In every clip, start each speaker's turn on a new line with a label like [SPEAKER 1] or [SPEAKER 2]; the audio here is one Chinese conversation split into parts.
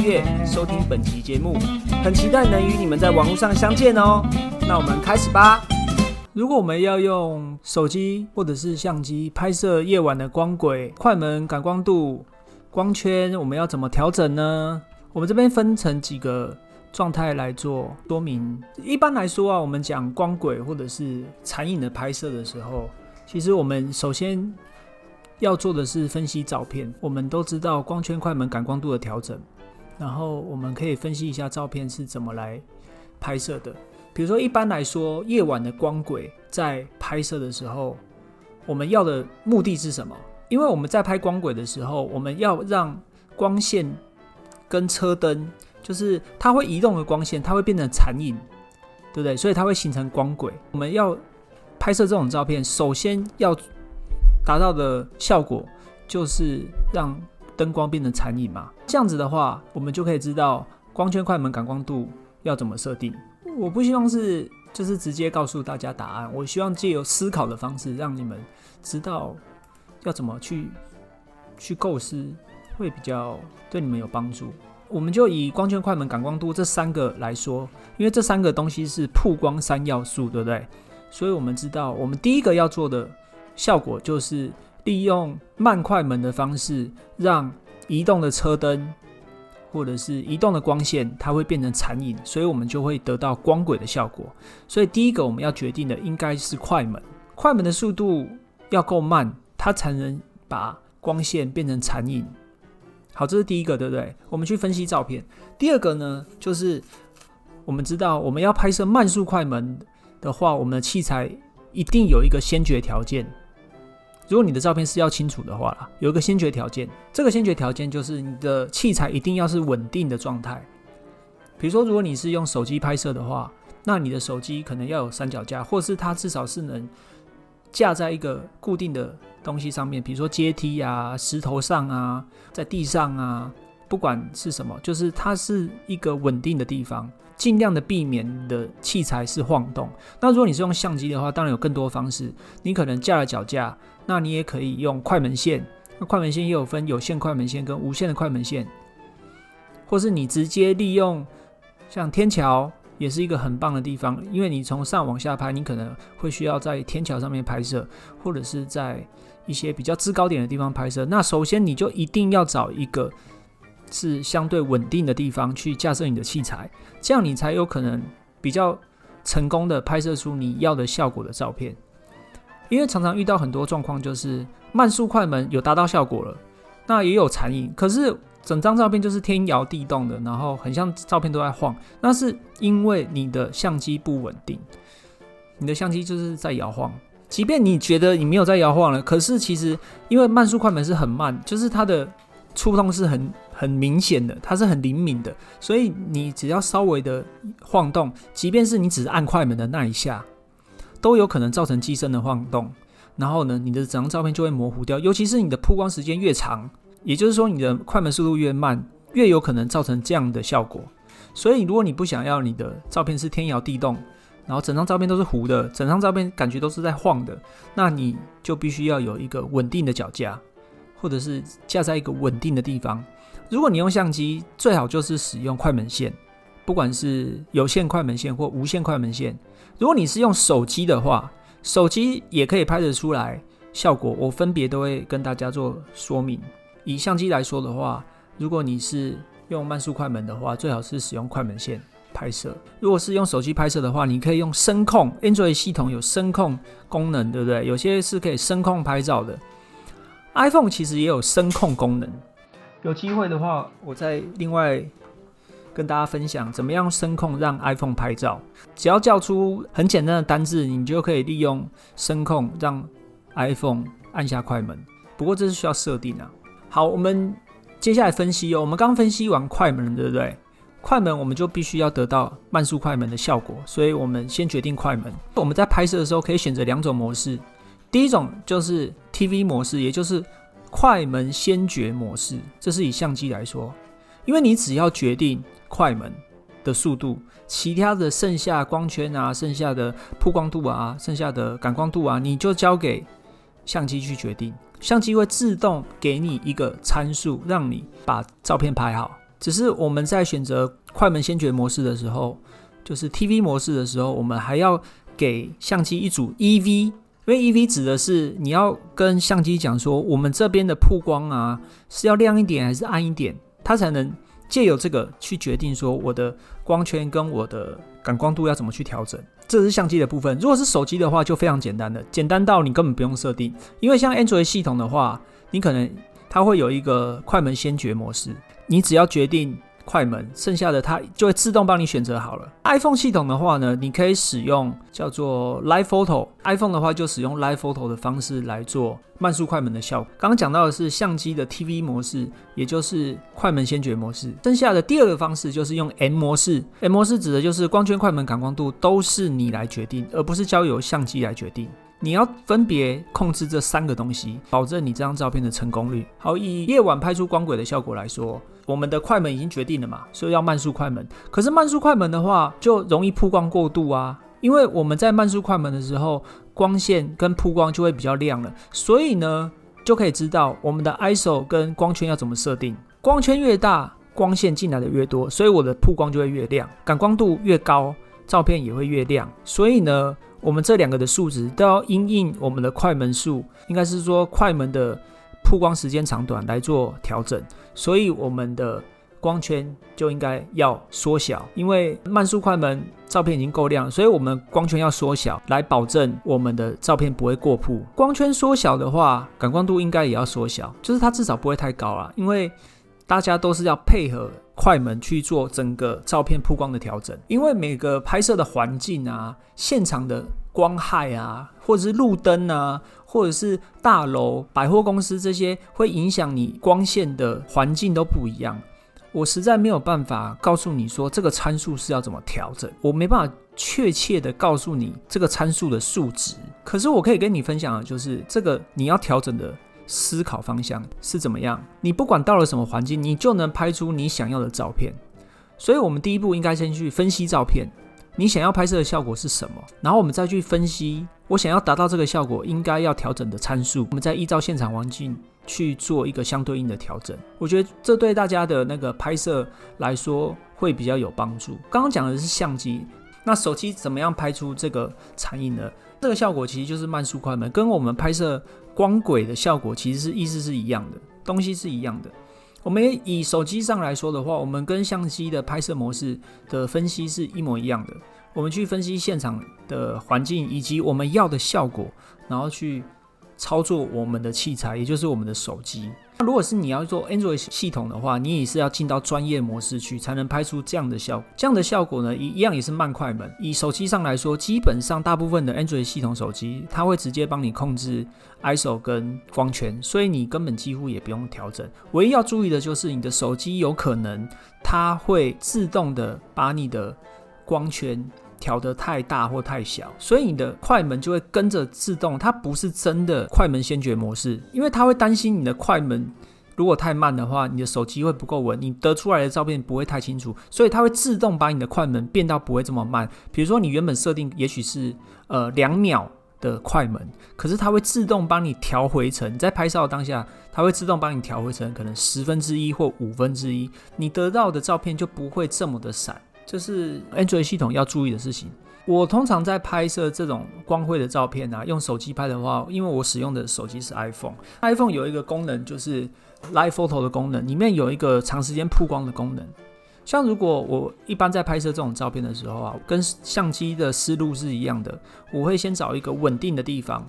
[SPEAKER 1] 音乐收听本期节目，很期待能与你们在网络上相见哦。那我们开始吧。如果我们要用手机或者是相机拍摄夜晚的光轨、快门、感光度、光圈，我们要怎么调整呢？我们这边分成几个状态来做说明。一般来说啊，我们讲光轨或者是残影的拍摄的时候，其实我们首先要做的是分析照片。我们都知道光圈、快门、感光度的调整，然后我们可以分析一下照片是怎么来拍摄的。比如说，一般来说，夜晚的光轨在拍摄的时候，我们要的目的是什么？因为我们在拍光轨的时候，我们要让光线跟车灯，就是它会移动的光线，它会变成残影，对不对？所以它会形成光轨。我们要拍摄这种照片，首先要达到的效果就是让灯光变成残影嘛。这样子的话，我们就可以知道光圈、快门、感光度要怎么设定。我不希望是就是直接告诉大家答案，我希望借由思考的方式，让你们知道要怎么去去构思，会比较对你们有帮助。我们就以光圈、快门、感光度这三个来说，因为这三个东西是曝光三要素，对不对？所以我们知道，我们第一个要做的效果就是利用慢快门的方式，让移动的车灯或者是移动的光线，它会变成残影，所以我们就会得到光轨的效果。所以第一个我们要决定的应该是快门，快门的速度要够慢，它才能把光线变成残影。好，这是第一个，对不对？我们去分析照片。第二个呢，就是我们知道我们要拍摄慢速快门的话，我们的器材一定有一个先决条件。如果你的照片是要清楚的话啦，有一个先决条件，这个先决条件就是你的器材一定要是稳定的状态。比如说，如果你是用手机拍摄的话，那你的手机可能要有三脚架，或是它至少是能架在一个固定的东西上面，比如说阶梯啊、石头上啊、在地上啊，不管是什么，就是它是一个稳定的地方。尽量的避免你的器材是晃动。那如果你是用相机的话，当然有更多方式。你可能架了脚架，那你也可以用快门线。那快门线也有分有线快门线跟无线的快门线，或是你直接利用像天桥，也是一个很棒的地方。因为你从上往下拍，你可能会需要在天桥上面拍摄，或者是在一些比较制高点的地方拍摄。那首先你就一定要找一个。是相对稳定的地方去架设你的器材，这样你才有可能比较成功的拍摄出你要的效果的照片。因为常常遇到很多状况，就是慢速快门有达到效果了，那也有残影，可是整张照片就是天摇地动的，然后很像照片都在晃，那是因为你的相机不稳定，你的相机就是在摇晃。即便你觉得你没有在摇晃了，可是其实因为慢速快门是很慢，就是它的触动是很。很明显的，它是很灵敏的，所以你只要稍微的晃动，即便是你只是按快门的那一下，都有可能造成机身的晃动。然后呢，你的整张照片就会模糊掉。尤其是你的曝光时间越长，也就是说你的快门速度越慢，越有可能造成这样的效果。所以，如果你不想要你的照片是天摇地动，然后整张照片都是糊的，整张照片感觉都是在晃的，那你就必须要有一个稳定的脚架，或者是架在一个稳定的地方。如果你用相机，最好就是使用快门线，不管是有线快门线或无线快门线。如果你是用手机的话，手机也可以拍得出来效果。我分别都会跟大家做说明。以相机来说的话，如果你是用慢速快门的话，最好是使用快门线拍摄。如果是用手机拍摄的话，你可以用声控，Android 系统有声控功能，对不对？有些是可以声控拍照的。iPhone 其实也有声控功能。有机会的话，我再另外跟大家分享怎么样声控让 iPhone 拍照。只要叫出很简单的单字，你就可以利用声控让 iPhone 按下快门。不过这是需要设定啊。好，我们接下来分析哦。我们刚分析完快门，对不对？快门我们就必须要得到慢速快门的效果，所以我们先决定快门。我们在拍摄的时候可以选择两种模式，第一种就是 TV 模式，也就是快门先决模式。这是以相机来说，因为你只要决定快门的速度，其他的剩下光圈啊、剩下的曝光度啊、剩下的感光度啊，你就交给相机去决定。相机会自动给你一个参数，让你把照片拍好。只是我们在选择快门先决模式的时候，就是 TV 模式的时候，我们还要给相机一组 EV，因为 EV 指的是你要跟相机讲说，我们这边的曝光啊是要亮一点还是暗一点，它才能借由这个去决定说我的光圈跟我的感光度要怎么去调整。这是相机的部分。如果是手机的话，就非常简单的，简单到你根本不用设定，因为像 Android 系统的话，你可能它会有一个快门先决模式。你只要决定快门，剩下的它就会自动帮你选择好了。iPhone 系统的话呢，你可以使用叫做 Live Photo。iPhone 的话就使用 Live Photo 的方式来做慢速快门的效果。刚刚讲到的是相机的 TV 模式，也就是快门先决模式。剩下的第二个方式就是用 M 模式。M 模式指的就是光圈、快门、感光度都是你来决定，而不是交由相机来决定。你要分别控制这三个东西，保证你这张照片的成功率。好，以夜晚拍出光轨的效果来说，我们的快门已经决定了嘛，所以要慢速快门。可是慢速快门的话，就容易曝光过度啊，因为我们在慢速快门的时候，光线跟曝光就会比较亮了。所以呢，就可以知道我们的 ISO 跟光圈要怎么设定。光圈越大，光线进来的越多，所以我的曝光就会越亮，感光度越高，照片也会越亮。所以呢。我们这两个的数值都要因应我们的快门数，应该是说快门的曝光时间长短来做调整，所以我们的光圈就应该要缩小，因为慢速快门照片已经够亮，所以我们光圈要缩小，来保证我们的照片不会过曝。光圈缩小的话，感光度应该也要缩小，就是它至少不会太高啊，因为大家都是要配合。快门去做整个照片曝光的调整，因为每个拍摄的环境啊、现场的光害啊，或者是路灯啊，或者是大楼、百货公司这些，会影响你光线的环境都不一样。我实在没有办法告诉你说这个参数是要怎么调整，我没办法确切的告诉你这个参数的数值。可是我可以跟你分享的就是，这个你要调整的。思考方向是怎么样？你不管到了什么环境，你就能拍出你想要的照片。所以，我们第一步应该先去分析照片，你想要拍摄的效果是什么？然后我们再去分析，我想要达到这个效果应该要调整的参数。我们再依照现场环境去做一个相对应的调整。我觉得这对大家的那个拍摄来说会比较有帮助。刚刚讲的是相机，那手机怎么样拍出这个残影呢？这个效果其实就是慢速快门，跟我们拍摄。光轨的效果其实是意思是一样的，东西是一样的。我们以手机上来说的话，我们跟相机的拍摄模式的分析是一模一样的。我们去分析现场的环境以及我们要的效果，然后去操作我们的器材，也就是我们的手机。那如果是你要做 Android 系统的话，你也是要进到专业模式去，才能拍出这样的效果。这样的效果呢，一一样也是慢快门。以手机上来说，基本上大部分的 Android 系统手机，它会直接帮你控制 ISO 跟光圈，所以你根本几乎也不用调整。唯一要注意的就是，你的手机有可能它会自动的把你的光圈。调得太大或太小，所以你的快门就会跟着自动。它不是真的快门先决模式，因为它会担心你的快门如果太慢的话，你的手机会不够稳，你得出来的照片不会太清楚，所以它会自动把你的快门变到不会这么慢。比如说你原本设定也许是呃两秒的快门，可是它会自动帮你调回成在拍照当下，它会自动帮你调回成可能十分之一或五分之一，你得到的照片就不会这么的闪。这是 Android 系统要注意的事情。我通常在拍摄这种光绘的照片啊，用手机拍的话，因为我使用的手机是 iPhone，iPhone 有一个功能就是 Live Photo 的功能，里面有一个长时间曝光的功能。像如果我一般在拍摄这种照片的时候啊，跟相机的思路是一样的，我会先找一个稳定的地方。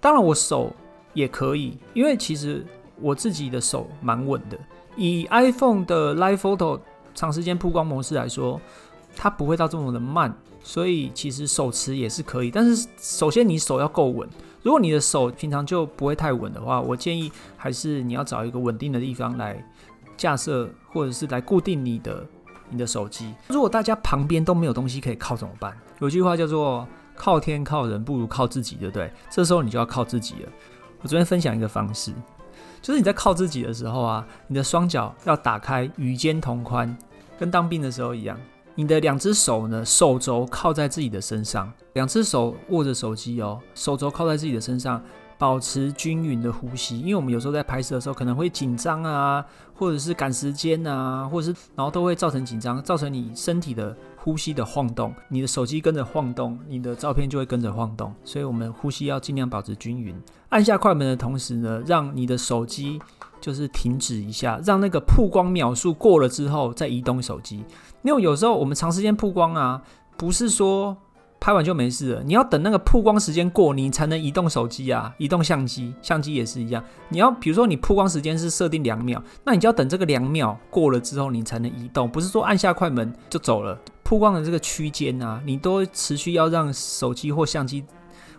[SPEAKER 1] 当然我手也可以，因为其实我自己的手蛮稳的。以 iPhone 的 Live Photo。长时间曝光模式来说，它不会到这么的慢，所以其实手持也是可以。但是首先你手要够稳，如果你的手平常就不会太稳的话，我建议还是你要找一个稳定的地方来架设，或者是来固定你的你的手机。如果大家旁边都没有东西可以靠，怎么办？有句话叫做“靠天靠人不如靠自己”，对不对？这时候你就要靠自己了。我昨天分享一个方式，就是你在靠自己的时候啊，你的双脚要打开与肩同宽，跟当兵的时候一样。你的两只手呢，手肘靠在自己的身上，两只手握着手机哦，手肘靠在自己的身上。保持均匀的呼吸，因为我们有时候在拍摄的时候可能会紧张啊，或者是赶时间啊，或者是然后都会造成紧张，造成你身体的呼吸的晃动，你的手机跟着晃动，你的照片就会跟着晃动。所以，我们呼吸要尽量保持均匀。按下快门的同时呢，让你的手机就是停止一下，让那个曝光秒数过了之后再移动手机。因为有时候我们长时间曝光啊，不是说。拍完就没事了，你要等那个曝光时间过，你才能移动手机啊，移动相机，相机也是一样。你要比如说你曝光时间是设定两秒，那你就要等这个两秒过了之后，你才能移动，不是说按下快门就走了。曝光的这个区间啊，你都持续要让手机或相机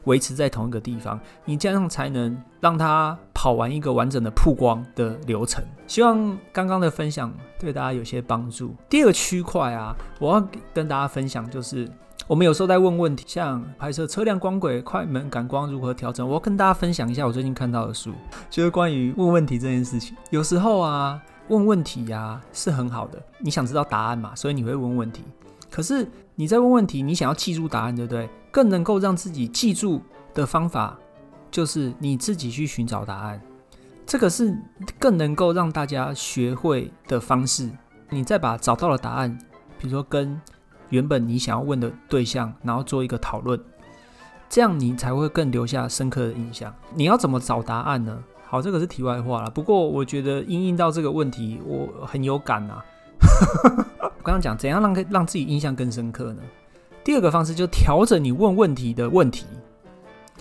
[SPEAKER 1] 维持在同一个地方，你这样才能让它跑完一个完整的曝光的流程。希望刚刚的分享对大家有些帮助。第二个区块啊，我要跟大家分享就是。我们有时候在问问题，像拍摄车辆光轨、快门、感光如何调整，我要跟大家分享一下我最近看到的书，就是关于问问题这件事情。有时候啊，问问题呀是很好的，你想知道答案嘛，所以你会问问题。可是你在问问题，你想要记住答案，对不对？更能够让自己记住的方法，就是你自己去寻找答案。这个是更能够让大家学会的方式。你再把找到了答案，比如说跟。原本你想要问的对象，然后做一个讨论，这样你才会更留下深刻的印象。你要怎么找答案呢？好，这个是题外话了。不过我觉得应应到这个问题，我很有感啊。我刚刚讲怎样让让自己印象更深刻呢？第二个方式就调整你问问题的问题。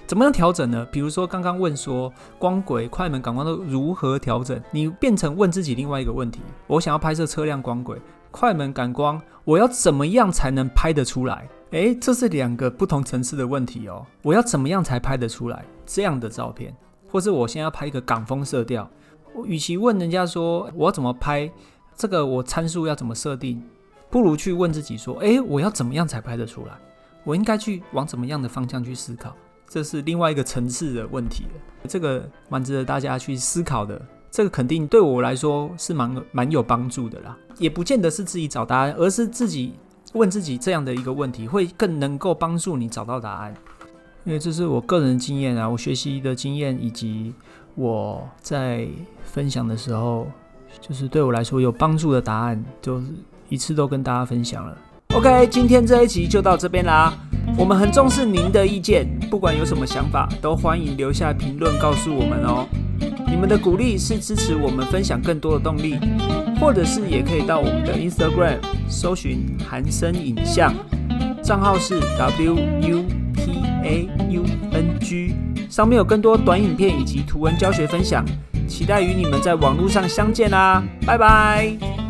[SPEAKER 1] 怎么样调整呢？比如说刚刚问说光轨、快门、感光都如何调整，你变成问自己另外一个问题：我想要拍摄车辆光轨。快门感光，我要怎么样才能拍得出来？诶，这是两个不同层次的问题哦。我要怎么样才拍得出来这样的照片？或是我先要拍一个港风色调，与其问人家说我怎么拍这个，我参数要怎么设定，不如去问自己说：诶，我要怎么样才拍得出来？我应该去往怎么样的方向去思考？这是另外一个层次的问题了。这个蛮值得大家去思考的。这个肯定对我来说是蛮蛮有帮助的啦，也不见得是自己找答案，而是自己问自己这样的一个问题，会更能够帮助你找到答案。因为这是我个人经验啊，我学习的经验，以及我在分享的时候，就是对我来说有帮助的答案，就是一次都跟大家分享了。OK，今天这一集就到这边啦。我们很重视您的意见，不管有什么想法，都欢迎留下评论告诉我们哦。你们的鼓励是支持我们分享更多的动力，或者是也可以到我们的 Instagram 搜寻韩生影像，账号是 W U P A U N G，上面有更多短影片以及图文教学分享，期待与你们在网络上相见啦，拜拜。